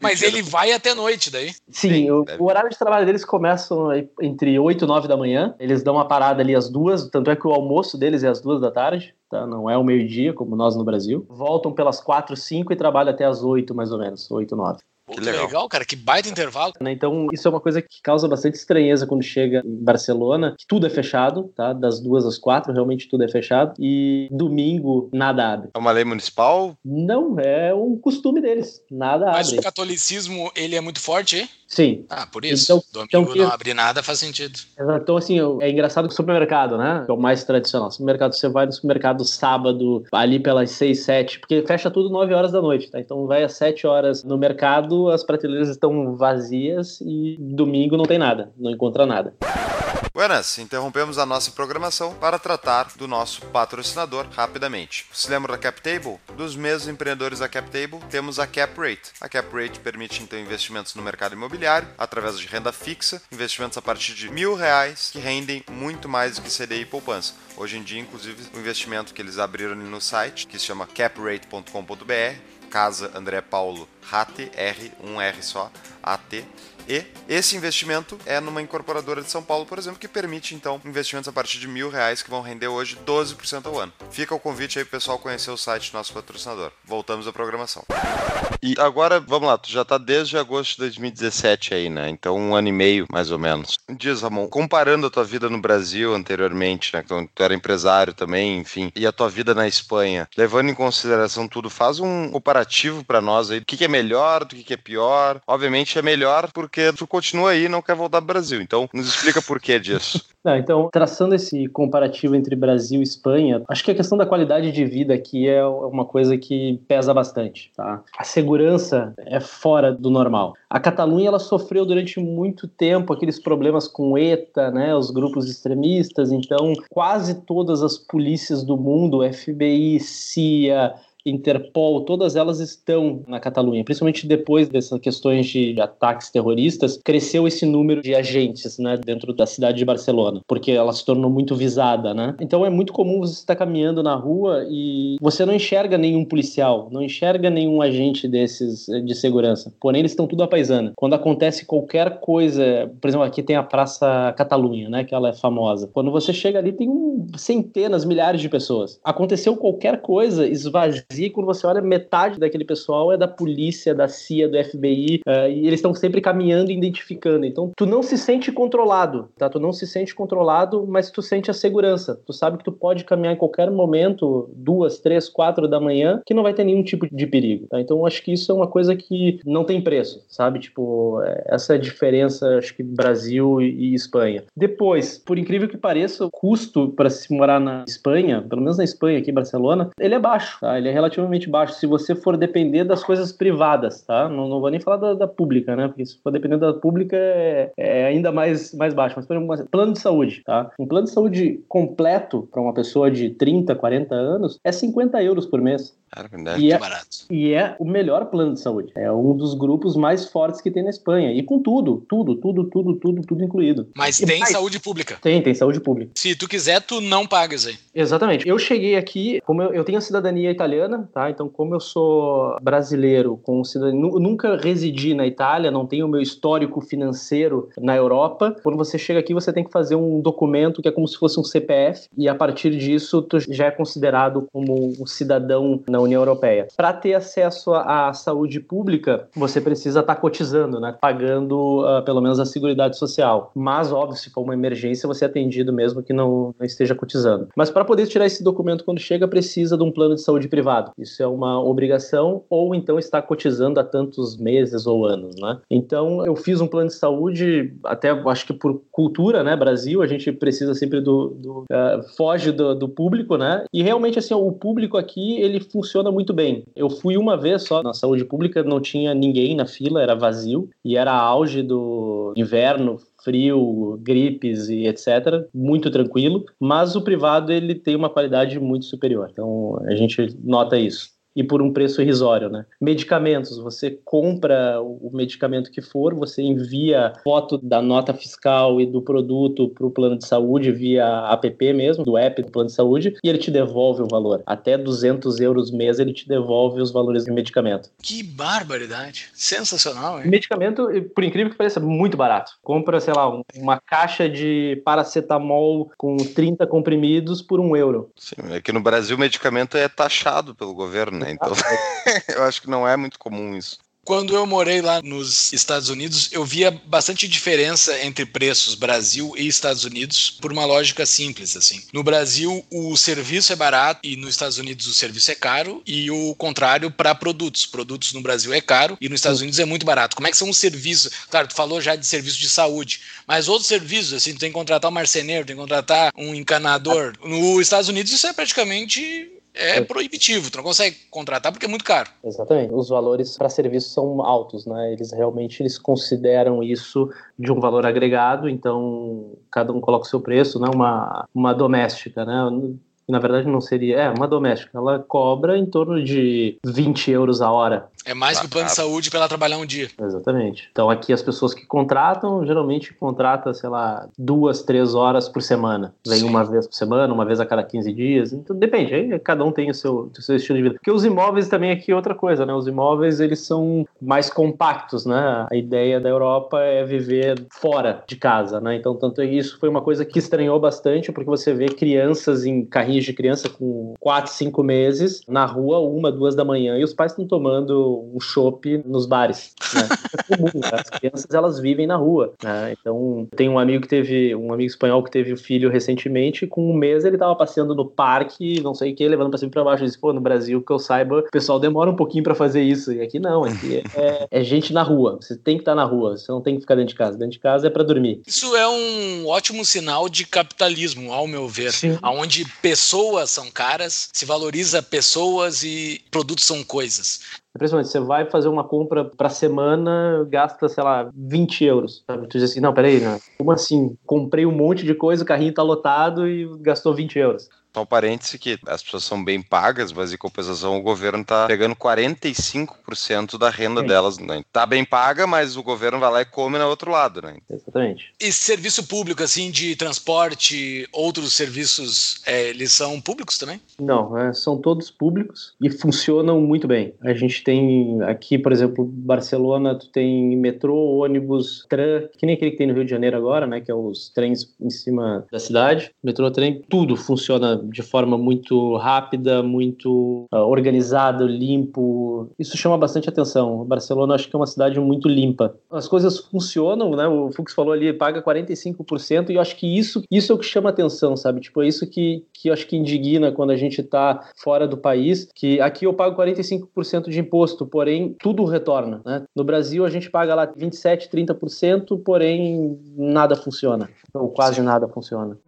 Mas ele vai até noite daí? Sim, sim o, o, horário de trabalho deles começa entre oito e nove da manhã. Eles dão uma parada ali às duas, tanto é que o almoço deles é às duas da tarde. Tá? Não é o meio-dia, como nós no Brasil. Voltam pelas quatro, cinco e trabalham até as oito, mais ou menos, oito, nove. Pô, que legal. legal. cara, que baita intervalo. Né, então, isso é uma coisa que causa bastante estranheza quando chega em Barcelona, que tudo é fechado, tá? Das duas às quatro, realmente tudo é fechado. E domingo, nada abre. É uma lei municipal? Não, é um costume deles. Nada Mas abre. Mas o catolicismo, ele é muito forte, hein? Sim. Ah, por isso. Então, Domingo então, não abrir nada faz sentido. Então, assim, é engraçado que o supermercado, né? É o mais tradicional. Supermercado, você vai no supermercado sábado, ali pelas 6, 7, porque fecha tudo 9 horas da noite, tá? Então vai às 7 horas no mercado, as prateleiras estão vazias e domingo não tem nada, não encontra nada. Buenas, interrompemos a nossa programação para tratar do nosso patrocinador rapidamente. Se lembra da CapTable? Dos mesmos empreendedores da CapTable, temos a CapRate. A CapRate permite então investimentos no mercado imobiliário através de renda fixa, investimentos a partir de mil reais que rendem muito mais do que CDI e poupança. Hoje em dia, inclusive, o investimento que eles abriram no site, que se chama caprate.com.br, Casa André Paulo RAT, R, um R só, AT, e esse investimento é numa incorporadora de São Paulo, por exemplo, que permite então investimentos a partir de mil reais que vão render hoje 12% ao ano. Fica o convite aí, pessoal, conhecer o site do nosso patrocinador. Voltamos à programação. E agora, vamos lá, tu já tá desde agosto de 2017 aí, né? Então, um ano e meio, mais ou menos. Diz, Ramon, comparando a tua vida no Brasil anteriormente, né? Então, tu era empresário também, enfim, e a tua vida na Espanha, levando em consideração tudo, faz um comparativo para nós aí. O que, que é melhor, do que, que é pior? Obviamente é melhor porque tu continua aí e não quer voltar pro Brasil. Então, nos explica por que disso. Não, então, traçando esse comparativo entre Brasil e Espanha, acho que a questão da qualidade de vida aqui é uma coisa que pesa bastante. Tá? A segurança é fora do normal. A Catalunha ela sofreu durante muito tempo aqueles problemas com ETA, né, os grupos extremistas. Então, quase todas as polícias do mundo, FBI, CIA, Interpol, todas elas estão na Catalunha, principalmente depois dessas questões de ataques terroristas, cresceu esse número de agentes, né, dentro da cidade de Barcelona, porque ela se tornou muito visada, né? Então é muito comum você estar caminhando na rua e você não enxerga nenhum policial, não enxerga nenhum agente desses eh, de segurança. Porém, eles estão tudo a paisana. Quando acontece qualquer coisa, por exemplo, aqui tem a Praça Catalunha, né, que ela é famosa. Quando você chega ali tem centenas, milhares de pessoas. Aconteceu qualquer coisa, esvazia e quando você olha, metade daquele pessoal é da polícia, da CIA, do FBI, uh, eh, e eles estão sempre caminhando e identificando. Então, tu não se sente controlado, tá? Tu não se sente controlado, mas tu sente a segurança. Tu sabe que tu pode caminhar em qualquer momento, duas, três, quatro da manhã, que não vai ter nenhum tipo de perigo, tá? Então, acho que isso é uma coisa que não tem preço, sabe? Tipo, é, essa é a diferença, acho que Brasil e Espanha. Depois, por incrível que pareça, o custo para se morar na Espanha, pelo menos na Espanha, aqui em Barcelona, ele é baixo, tá? Ele é relativamente baixo. Se você for depender das coisas privadas, tá? Não, não vou nem falar da, da pública, né? Porque se for depender da pública é, é, ainda mais, mais baixo. Mas, por exemplo, plano de saúde, tá? Um plano de saúde completo para uma pessoa de 30, 40 anos é 50 euros por mês. Cara, E é, é- barato. E é o melhor plano de saúde. É um dos grupos mais fortes que tem na Espanha. E com tudo, tudo, tudo, tudo, tudo, tudo incluído. Mas E tem mais- saúde pública. Tem, tem saúde pública. Se tu quiser, tu não pagas aí. Exatamente. Eu cheguei aqui, como eu, eu tenho a cidadania italiana, tá? Então, como eu sou brasileiro com cidadania, nu- nunca residi na Itália, não tenho meu histórico financeiro na Europa. Quando você chega aqui, você tem que fazer um documento que é como se fosse um CPF e a partir disso tu já é considerado como um cidadão na União Europeia. Para ter acesso à saúde pública, você precisa estar cotizando, né? Pagando ah, pelo menos a Seguridade Social. Mas, óbvio, se for uma emergência, você é atendido mesmo que não, não esteja cotizando. Mas para poder tirar esse documento quando chega, precisa de um plano de saúde privado. Isso é uma obrigação, ou então está cotizando há tantos meses ou anos, né? Então, eu fiz um plano de saúde, até acho que por cultura, né? Brasil, a gente precisa sempre do. do ah, foge do, do público, né? E realmente, assim, o público aqui, ele funciona muito bem. Eu fui uma vez só na saúde pública, não tinha ninguém na fila, era vazio, e era auge do inverno, frio, gripes e etc. Muito tranquilo, mas o privado ele tem uma qualidade muito superior. Então a gente nota isso. E por um preço irrisório, né? Medicamentos, você compra o medicamento que for, você envia foto da nota fiscal e do produto para o plano de saúde via app mesmo, do app do plano de saúde, e ele te devolve o valor. Até 200 euros mês ele te devolve os valores do medicamento. Que barbaridade. Sensacional, hein? medicamento, por incrível que pareça, é muito barato. Compra, sei lá, um- uma caixa de paracetamol com 30 comprimidos por um euro. Sim, é que no Brasil o medicamento é taxado pelo governo, né? Então eu acho que não é muito comum isso. Quando eu morei lá nos Estados Unidos, eu via bastante diferença entre preços Brasil e Estados Unidos por uma lógica simples assim. No Brasil, o serviço é barato e nos Estados Unidos o serviço é caro e o contrário para produtos. Produtos no Brasil é caro e nos Estados Unidos é muito barato. Como é que são os serviços? Claro, tu falou já de serviço de saúde, mas outros serviços, assim, tu tem que contratar um marceneiro, tem que contratar um encanador. Nos Estados Unidos isso é praticamente é É. proibitivo, tu não consegue contratar porque é muito caro. Exatamente. Os valores para serviços são altos, né? Eles realmente eles consideram isso de um valor agregado, então cada um coloca o seu preço, né? Uma, uma doméstica, né? Na verdade não seria, é, uma doméstica. Ela cobra em torno de 20 euros a hora. É mais que o plano de Bacana. saúde para ela trabalhar um dia. Exatamente. Então aqui as pessoas que contratam, geralmente contrata, sei lá, duas, três horas por semana. Vem Sim. uma vez por semana, uma vez a cada 15 dias. Então depende, aí cada um tem o seu, o seu estilo de vida. Porque os imóveis também aqui é outra coisa, né? Os imóveis eles são mais compactos, né? A ideia da Europa é viver fora de casa, né? Então tanto isso foi uma coisa que estranhou bastante, porque você vê crianças em carrinhos de criança com 4, 5 meses na rua, uma, duas da manhã, e os pais estão tomando um chopp nos bares, né? é comum, né? As crianças elas vivem na rua, né? Então tem um amigo que teve, um amigo espanhol que teve um filho recentemente, com um mês ele tava passeando no parque, não sei o que, levando pra cima e pra baixo. Ele disse, pô, no Brasil, que eu saiba, o pessoal demora um pouquinho pra fazer isso. E aqui não, aqui é, é gente na rua. Você tem que estar na rua, você não tem que ficar dentro de casa. Dentro de casa é pra dormir. Isso é um ótimo sinal de capitalismo, ao meu ver. Sim. Onde pessoas são caras, se valoriza pessoas e produtos são coisas. Impressionante, você vai fazer uma compra pra semana, gasta, sei lá, 20 euros. Sabe? Tu diz assim, não, peraí, né? como assim? Comprei um monte de coisa, o carrinho tá lotado e gastou 20 euros. Só um parêntese que as pessoas são bem pagas, mas em compensação o governo tá pegando 45% da renda Sim. delas. Né? Tá bem paga, mas o governo vai lá e come no outro lado, né? Exatamente. E serviço público, assim, de transporte, outros serviços, é, eles são públicos também? Não, é, são todos públicos e funcionam muito bem. A gente tem aqui, por exemplo, Barcelona, tu tem metrô, ônibus, tram, que nem aquele que tem no Rio de Janeiro agora, né, que é os trens em cima da cidade. Metrô, trem, tudo funciona de forma muito rápida, muito ah, organizado, limpo. Isso chama bastante atenção. Barcelona, acho que é uma cidade muito limpa. As coisas funcionam, né? O Fux falou ali, paga 45%, e eu acho que isso, isso é o que chama atenção, sabe? Tipo, é isso que, que eu acho que indigna quando a gente tá fora do país, que aqui eu pago 45% de imposto, porém tudo retorna, né? No Brasil a gente paga lá 27, 30%, porém nada funciona. Ou quase nada funciona.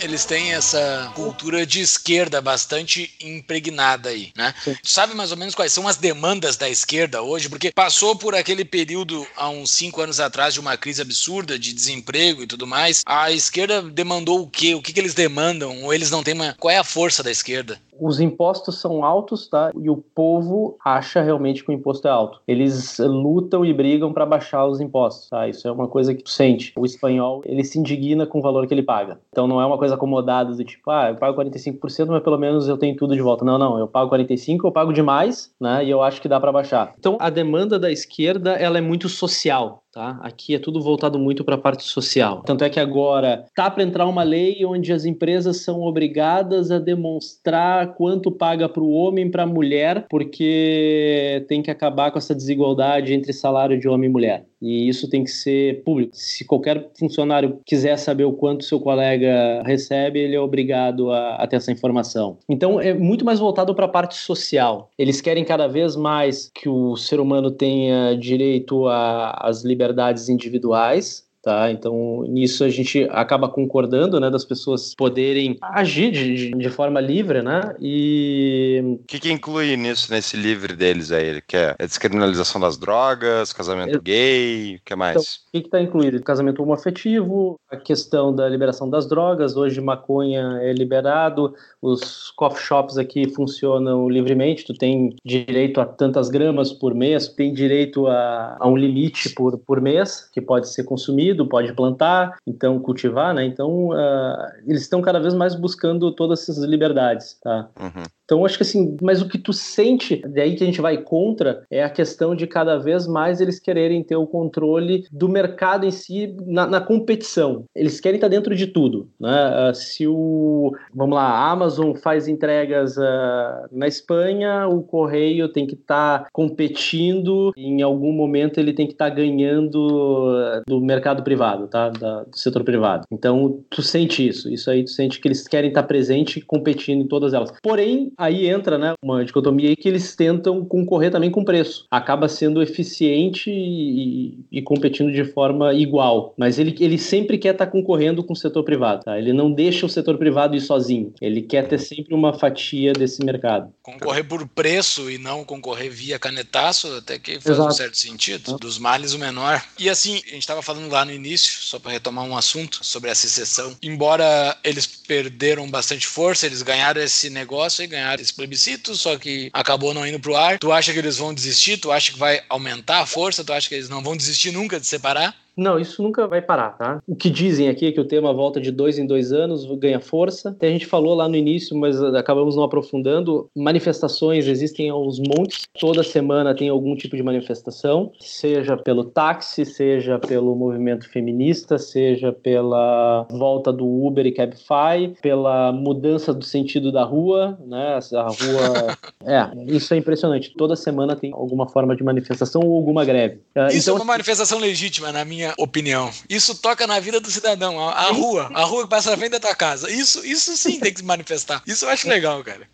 Eles têm essa cultura de esquerda bastante impregnada aí, né? Tu sabe mais ou menos quais são as demandas da esquerda hoje? Porque passou por aquele período há uns cinco anos atrás de uma crise absurda de desemprego e tudo mais. A esquerda demandou o quê? O que, que eles demandam? Ou eles não têm uma. Qual é a força da esquerda? Os impostos são altos, tá? E o povo acha realmente que o imposto é alto. Eles lutam e brigam para baixar os impostos, tá? Isso é uma coisa que tu sente. O espanhol, ele se indigna com o valor que ele paga. Então não é uma coisa acomodada do tipo, ah, eu pago 45%, mas pelo menos eu tenho tudo de volta. Não, não, eu pago 45, eu pago demais, né? E eu acho que dá para baixar. Então a demanda da esquerda, ela é muito social. Tá? Aqui é tudo voltado muito para a parte social. Tanto é que agora tá para entrar uma lei onde as empresas são obrigadas a demonstrar quanto paga para o homem e para a mulher, porque tem que acabar com essa desigualdade entre salário de homem e mulher. E isso tem que ser público. Se qualquer funcionário quiser saber o quanto seu colega recebe, ele é obrigado a, a ter essa informação. Então é muito mais voltado para a parte social. Eles querem cada vez mais que o ser humano tenha direito às liberdades individuais, Tá? Então, nisso a gente acaba concordando, né, das pessoas poderem agir de, de forma livre, né? E o que, que inclui nisso nesse livre deles aí? Que é a descriminalização das drogas, casamento é... gay, o que mais? Então, o que está incluído? Casamento homoafetivo, a questão da liberação das drogas. Hoje maconha é liberado, os coffee shops aqui funcionam livremente. Tu tem direito a tantas gramas por mês, tem direito a, a um limite por, por mês que pode ser consumido pode plantar, então cultivar, né? Então uh, eles estão cada vez mais buscando todas essas liberdades, tá? Uhum. Então, acho que assim, mas o que tu sente, daí que a gente vai contra, é a questão de cada vez mais eles quererem ter o controle do mercado em si na, na competição. Eles querem estar dentro de tudo. Né? Uh, se o, vamos lá, a Amazon faz entregas uh, na Espanha, o correio tem que estar competindo, em algum momento ele tem que estar ganhando uh, do mercado privado, tá? Da, do setor privado. Então, tu sente isso. Isso aí, tu sente que eles querem estar presente e competindo em todas elas. Porém, aí entra né, uma dicotomia aí que eles tentam concorrer também com preço. Acaba sendo eficiente e, e competindo de forma igual. Mas ele, ele sempre quer estar tá concorrendo com o setor privado. Tá? Ele não deixa o setor privado ir sozinho. Ele quer ter sempre uma fatia desse mercado. Concorrer por preço e não concorrer via canetaço, até que faz Exato. um certo sentido. Dos males o menor. E assim, a gente estava falando lá no início, só para retomar um assunto sobre a secessão. Embora eles perderam bastante força, eles ganharam esse negócio e ganharam ganhar esse plebiscito, só que acabou não indo pro ar. Tu acha que eles vão desistir? Tu acha que vai aumentar a força? Tu acha que eles não vão desistir nunca de separar? Não, isso nunca vai parar, tá? O que dizem aqui é que o tema volta de dois em dois anos, ganha força. Até a gente falou lá no início, mas acabamos não aprofundando. Manifestações existem aos montes. Toda semana tem algum tipo de manifestação, seja pelo táxi, seja pelo movimento feminista, seja pela volta do Uber e Cabify, pela mudança do sentido da rua, né? A rua. é, isso é impressionante. Toda semana tem alguma forma de manifestação ou alguma greve. Ah, isso então, é uma manifestação legítima, na minha minha opinião. Isso toca na vida do cidadão. A, a rua, a rua que passa na frente da tua casa. Isso, isso sim tem que se manifestar. Isso eu acho legal, cara.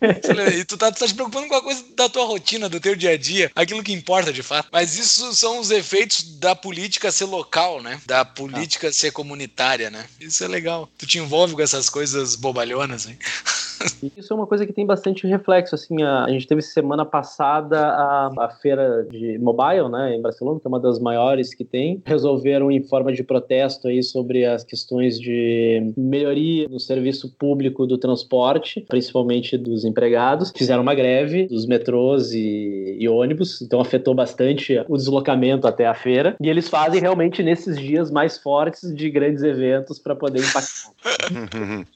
E tu tá, tu tá te preocupando com a coisa da tua rotina, do teu dia a dia, aquilo que importa de fato. Mas isso são os efeitos da política ser local, né? Da política ah. ser comunitária, né? Isso é legal. Tu te envolve com essas coisas bobalhonas, hein? Isso é uma coisa que tem bastante reflexo. Assim, a, a gente teve semana passada a, a feira de mobile, né, em Barcelona, que é uma das maiores que tem. Resolveram em forma de protesto aí sobre as questões de melhoria no serviço público do transporte, principalmente dos empregados. Fizeram uma greve dos metrôs e, e ônibus, então afetou bastante o deslocamento até a feira. E eles fazem realmente nesses dias mais fortes de grandes eventos para poder impactar.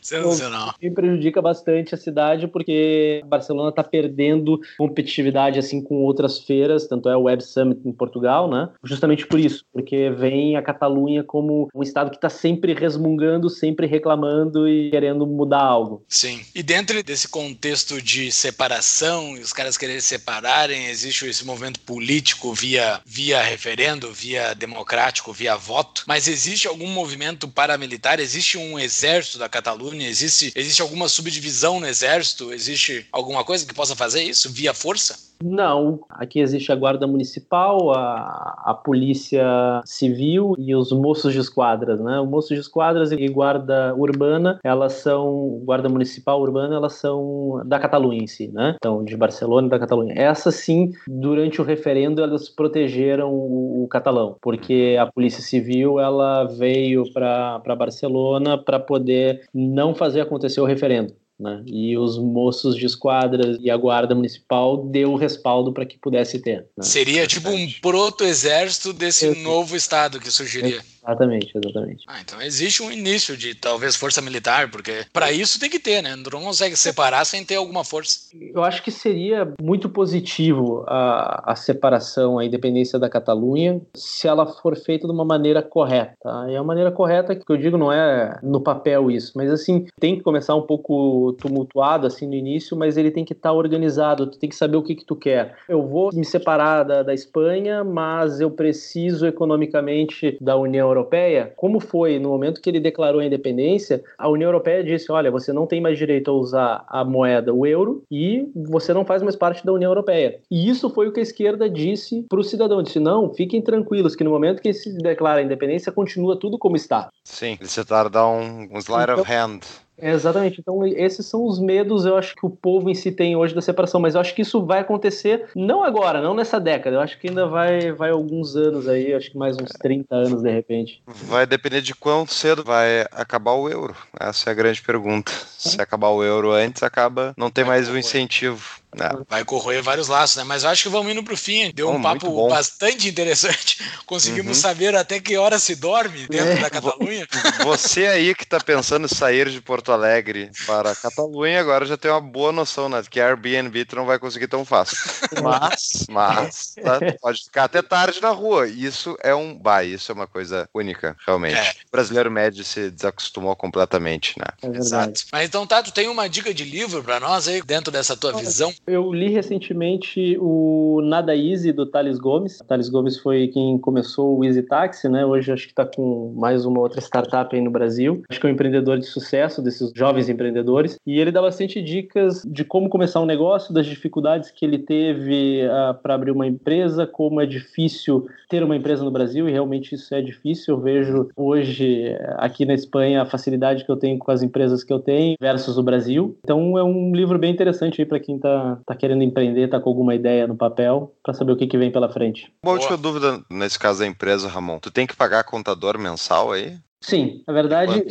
Sensacional. Isso prejudica bastante a cidade porque Barcelona está perdendo competitividade assim com outras feiras, tanto é o Web Summit em Portugal, né? Justamente por isso, porque vem a Catalunha como um estado que está sempre resmungando, sempre reclamando e querendo mudar algo. Sim. E dentro desse contexto de separação os caras quererem separarem, existe esse movimento político via, via referendo, via democrático, via voto, mas existe algum movimento paramilitar? Existe um exército da Catalunha? Existe, existe alguma subdivisão no exército? Existe alguma coisa que possa fazer isso via força? Não, aqui existe a guarda municipal, a, a polícia civil e os moços de esquadras, né? O moço de esquadras e guarda urbana, elas são guarda municipal urbana, elas são da Catalunha em si, né? Então de Barcelona e da Catalunha. Essas sim, durante o referendo elas protegeram o, o catalão, porque a polícia civil ela veio para Barcelona para poder não fazer acontecer o referendo. Né? E os moços de esquadras e a guarda municipal deu o respaldo para que pudesse ter. Né? Seria tipo um proto-exército desse novo estado que surgiria. Exatamente, exatamente. Ah, então existe um início de talvez força militar, porque para isso tem que ter, né? Não consegue separar sem ter alguma força. Eu acho que seria muito positivo a, a separação, a independência da Catalunha, se ela for feita de uma maneira correta. E a maneira correta que eu digo não é no papel isso, mas assim, tem que começar um pouco tumultuado assim no início, mas ele tem que estar tá organizado, tu tem que saber o que que tu quer. Eu vou me separar da, da Espanha, mas eu preciso economicamente da União Europeia Europeia, como foi no momento que ele declarou a independência, a União Europeia disse: olha, você não tem mais direito a usar a moeda, o euro, e você não faz mais parte da União Europeia. E isso foi o que a esquerda disse para o cidadão: disse, não, fiquem tranquilos, que no momento que se declara a independência, continua tudo como está. Sim, eles tentaram dar um, um slide então, of hand exatamente. Então, esses são os medos, eu acho que o povo em si tem hoje da separação, mas eu acho que isso vai acontecer não agora, não nessa década. Eu acho que ainda vai, vai alguns anos aí, acho que mais uns 30 anos de repente. Vai depender de quão cedo vai acabar o euro. Essa é a grande pergunta. Se acabar o euro antes, acaba, não tem mais o incentivo. Não. Vai corroer vários laços, né? Mas eu acho que vamos indo pro fim. Deu um oh, papo bastante interessante. Conseguimos uhum. saber até que hora se dorme dentro é. da Catalunha. Você aí que tá pensando em sair de Porto Alegre para a Catalunha, agora já tem uma boa noção, né? Que Airbnb tu não vai conseguir tão fácil. Mas, mas tá? pode ficar até tarde na rua. Isso é um. Bah, isso é uma coisa única, realmente. É. O brasileiro médio se desacostumou completamente, né? É Exato. Mas então, tá, tu tem uma dica de livro para nós aí, dentro dessa tua visão? Eu li recentemente o Nada Easy do Thales Gomes. O Thales Gomes foi quem começou o Easy Taxi, né? Hoje acho que está com mais uma outra startup aí no Brasil. Acho que é um empreendedor de sucesso desses jovens empreendedores. E ele dá bastante dicas de como começar um negócio, das dificuldades que ele teve uh, ah, para abrir uma empresa, como é difícil ter uma empresa no Brasil e realmente isso é difícil. Eu vejo hoje aqui na Espanha a facilidade que eu tenho com as empresas que eu tenho versus o Brasil. Então é um livro bem interessante aí para quem está tá, querendo empreender, tá com alguma ideia no papel, para saber o que, que vem pela frente. Uma última dúvida nesse caso da empresa, Ramon. Tu tem que pagar contador mensal aí? Sim, na verdade,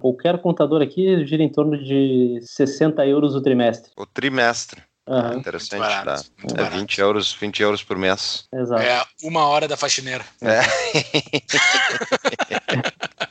qualquer contador aqui gira em torno de 60 euros o trimestre. O trimestre. Uhum. Interessante, barato, tá? É 20 euros, 20 euros por mês. Exato. É uma hora da faxineira. É.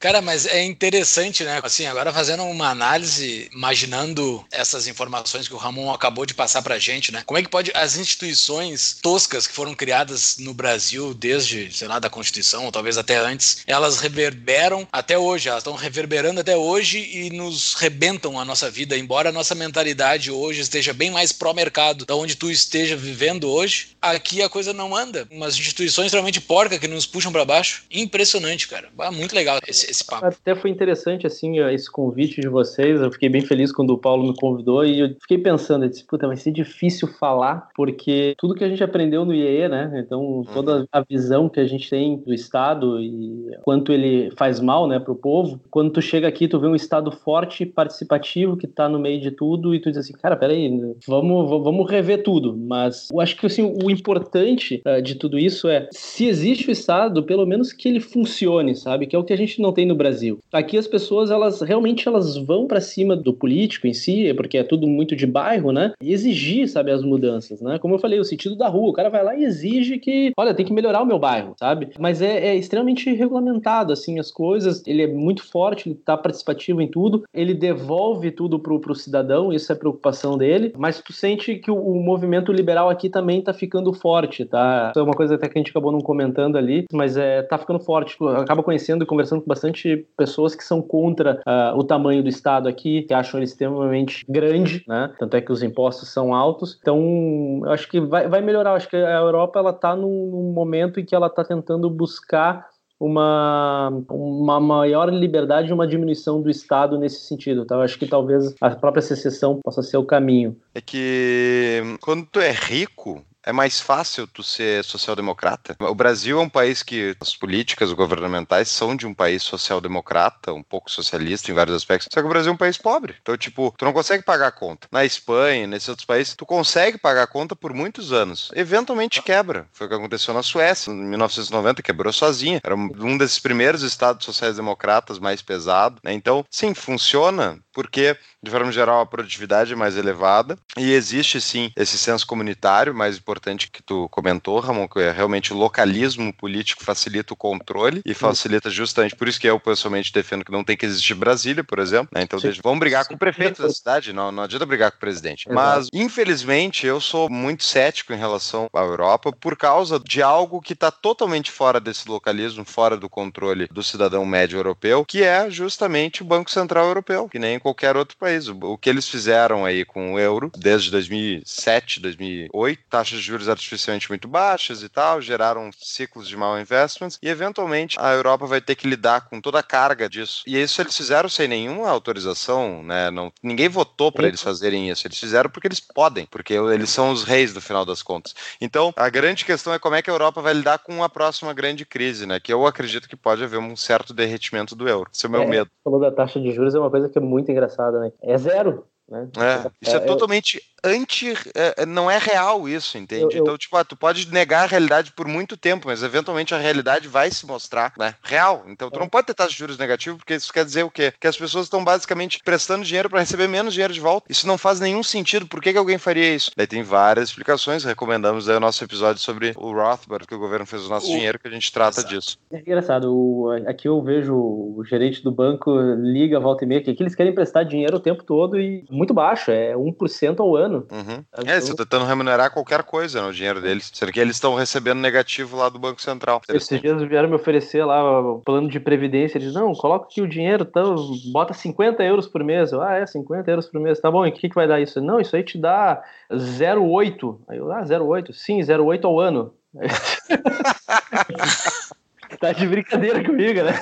Cara, mas é interessante, né? Assim, agora fazendo uma análise, imaginando essas informações que o Ramon acabou de passar pra gente, né? Como é que pode as instituições toscas que foram criadas no Brasil desde, sei lá, da Constituição, ou talvez até antes, elas reverberam até hoje, elas estão reverberando até hoje e nos rebentam a nossa vida, embora a nossa mentalidade hoje esteja bem mais pró-mercado da onde tu esteja vivendo hoje, aqui a coisa não anda. Umas instituições realmente porcas que nos puxam para baixo. Impressionante, cara. Muito legal esse, esse papo. Até foi interessante, assim, esse convite de vocês. Eu fiquei bem feliz quando o Paulo me convidou e eu fiquei pensando, eu disse, puta, vai ser difícil falar, porque tudo que a gente aprendeu no IEE, né? Então, uhum. toda a visão que a gente tem do Estado e quanto ele faz mal, né, pro povo, quando tu chega aqui, tu vê um Estado forte, participativo, que tá no meio de tudo e tu diz assim, cara, peraí, vamos, vamos rever tudo. Mas eu acho que, assim, o importante uh, de tudo isso é, se existe o Estado, pelo menos que ele funcione, sabe? Que é o que a gente não tem tem no Brasil. Aqui as pessoas, elas realmente elas vão para cima do político em si, porque é tudo muito de bairro, né? E exigir, sabe, as mudanças, né? Como eu falei, o sentido da rua, o cara vai lá e exige que, olha, tem que melhorar o meu bairro, sabe? Mas é, é extremamente regulamentado, assim, as coisas. Ele é muito forte, ele tá participativo em tudo, ele devolve tudo pro, pro cidadão, isso é preocupação dele, mas tu sente que o, o movimento liberal aqui também tá ficando forte, tá? Isso é uma coisa até que a gente acabou não comentando ali, mas é, tá ficando forte. Acaba conhecendo e conversando com bastante bastante pessoas que são contra uh, o tamanho do Estado aqui, que acham ele extremamente grande, né? Tanto é que os impostos são altos. Então, eu acho que vai, vai melhorar. Eu acho que a Europa ela está num, num momento em que ela está tentando buscar uma, uma maior liberdade e uma diminuição do Estado nesse sentido. Então, acho que talvez a própria secessão possa ser o caminho. É que quando tu é rico, é mais fácil tu ser social-democrata. O Brasil é um país que as políticas governamentais são de um país social-democrata, um pouco socialista em vários aspectos. Só que o Brasil é um país pobre. Então, tipo, tu não consegue pagar a conta. Na Espanha, nesses outros países, tu consegue pagar a conta por muitos anos. Eventualmente quebra. Foi o que aconteceu na Suécia, em 1990, quebrou sozinha. Era um desses primeiros estados sociais-democratas mais pesado. Né? Então, sim, funciona porque, de forma geral, a produtividade é mais elevada e existe, sim, esse senso comunitário mais importante importante que tu comentou, Ramon, que é realmente o localismo político facilita o controle e facilita justamente, por isso que eu pessoalmente defendo que não tem que existir Brasília, por exemplo, né? Então, veja, vamos brigar com o prefeito da cidade, não, não adianta brigar com o presidente. Exato. Mas, infelizmente, eu sou muito cético em relação à Europa por causa de algo que está totalmente fora desse localismo, fora do controle do cidadão médio europeu, que é justamente o Banco Central Europeu, que nem em qualquer outro país. O que eles fizeram aí com o euro desde 2007, 2008, taxas de juros artificialmente muito baixas e tal, geraram ciclos de mal investments e eventualmente a Europa vai ter que lidar com toda a carga disso. E isso eles fizeram sem nenhuma autorização, né? Não, ninguém votou para eles fazerem isso. Eles fizeram porque eles podem, porque eles são os reis do final das contas. Então, a grande questão é como é que a Europa vai lidar com a próxima grande crise, né? Que eu acredito que pode haver um certo derretimento do euro. Esse é o meu é, medo. Falou da taxa de juros é uma coisa que é muito engraçada, né? É zero. Né? É, isso é, é totalmente anti. É, não é real isso, entende? Eu, eu... Então, tipo, ah, tu pode negar a realidade por muito tempo, mas eventualmente a realidade vai se mostrar né, real. Então, tu é. não pode ter taxa de juros negativo, porque isso quer dizer o quê? Que as pessoas estão basicamente prestando dinheiro para receber menos dinheiro de volta. Isso não faz nenhum sentido. Por que, que alguém faria isso? Daí tem várias explicações. Recomendamos o nosso episódio sobre o Rothbard, que o governo fez o nosso o... dinheiro, que a gente trata Exato. disso. É engraçado. O... Aqui eu vejo o gerente do banco liga, volta e meia, que eles querem prestar dinheiro o tempo todo e muito baixo, é 1% ao ano. Uhum. É, você está tentando remunerar qualquer coisa no né, dinheiro deles. Sendo que eles estão recebendo negativo lá do Banco Central. Esses dias vieram me oferecer lá o plano de previdência. Eles não, coloca aqui o dinheiro, então, bota 50 euros por mês. Eu, ah, é, 50 euros por mês. Tá bom, e o que, que vai dar isso? Não, isso aí te dá 0,8. Aí eu, ah, 0,8? Sim, 0,8 ao ano. tá de brincadeira comigo, né?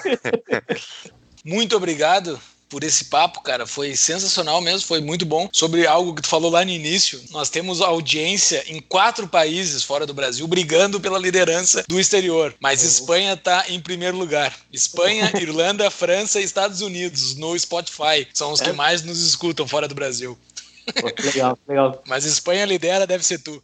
Muito obrigado por esse papo, cara. Foi sensacional mesmo, foi muito bom. Sobre algo que tu falou lá no início, nós temos audiência em quatro países fora do Brasil brigando pela liderança do exterior. Mas Espanha tá em primeiro lugar. Espanha, Irlanda, França e Estados Unidos no Spotify são os que é. mais nos escutam fora do Brasil. Pô, legal, legal. Mas Espanha lidera, deve ser tu.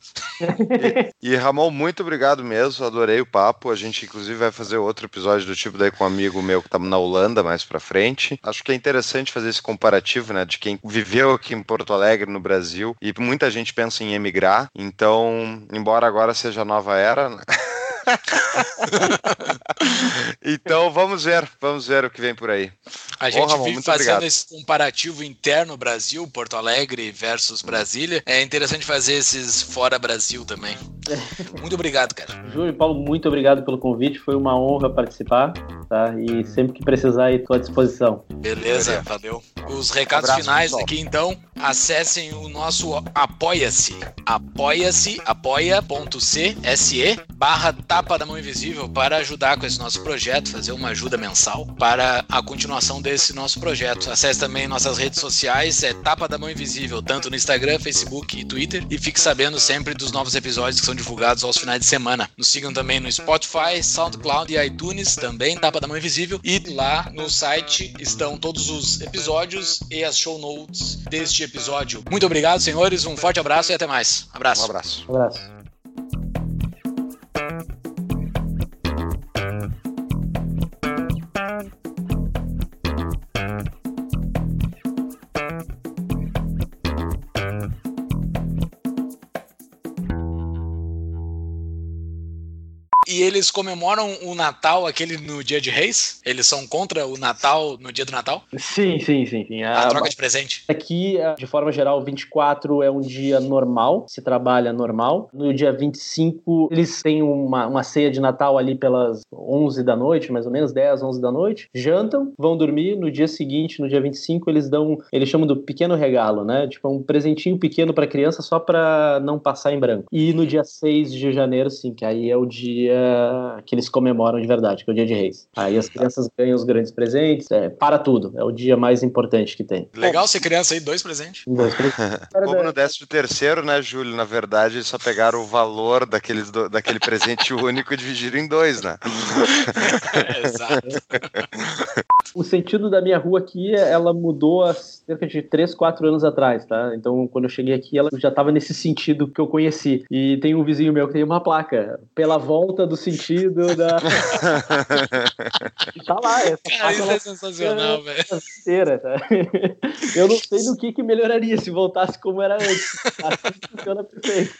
e, e, Ramon, muito obrigado mesmo, adorei o papo. A gente, inclusive, vai fazer outro episódio do tipo daí com um amigo meu que tá na Holanda mais pra frente. Acho que é interessante fazer esse comparativo, né, de quem viveu aqui em Porto Alegre, no Brasil, e muita gente pensa em emigrar. Então, embora agora seja a nova era. Então vamos ver, vamos ver o que vem por aí. A gente Ramon, vive fazendo obrigado. esse comparativo interno Brasil, Porto Alegre versus Brasília. É interessante fazer esses fora Brasil também. Muito obrigado, cara. Júlio e Paulo, muito obrigado pelo convite. Foi uma honra participar, tá? E sempre que precisar, estou à disposição. Beleza, valeu. Os recados um finais pessoal. aqui, então, acessem o nosso Apoia-se. Apoia-se, apoia.c, se, barra Tapa da Mão Invisível para ajudar com esse nosso projeto, fazer uma ajuda mensal para a continuação desse nosso projeto. Acesse também nossas redes sociais, é Tapa da Mão Invisível, tanto no Instagram, Facebook e Twitter, e fique sabendo sempre dos novos episódios que são divulgados aos finais de semana. Nos sigam também no Spotify, SoundCloud e iTunes, também Tapa da Mão Invisível, e lá no site estão todos os episódios e as show notes deste episódio. Muito obrigado, senhores, um forte abraço e até mais. Abraço. Um abraço. Um abraço. Eles comemoram o Natal, aquele no dia de Reis? Eles são contra o Natal no dia do Natal? Sim, sim, sim. sim. A, a troca de presente. Aqui, de forma geral, 24 é um dia normal, se trabalha normal. No dia 25, eles têm uma, uma ceia de Natal ali pelas 11 da noite, mais ou menos, 10, 11 da noite. Jantam, vão dormir. No dia seguinte, no dia 25, eles dão, eles chamam do pequeno regalo, né? Tipo, um presentinho pequeno para criança só para não passar em branco. E no dia 6 de janeiro, sim, que aí é o dia que eles comemoram de verdade, que é o Dia de Reis. Aí as crianças ganham os grandes presentes, é, para tudo. É o dia mais importante que tem. Legal ser criança aí, dois presentes. Dois presentes. Como no 13 terceiro, né, Júlio? Na verdade, eles só pegaram o valor daqueles do, daquele presente único e dividiram em dois, né? é, exato. o sentido da minha rua aqui, ela mudou há cerca de 3, 4 anos atrás, tá? Então, quando eu cheguei aqui, ela já estava nesse sentido que eu conheci. E tem um vizinho meu que tem uma placa, pela volta do sentido da... tá lá. Essa Cara, isso é sensacional, velho. Inteira, tá? Eu não sei do que que melhoraria se voltasse como era antes. Assim funciona perfeito.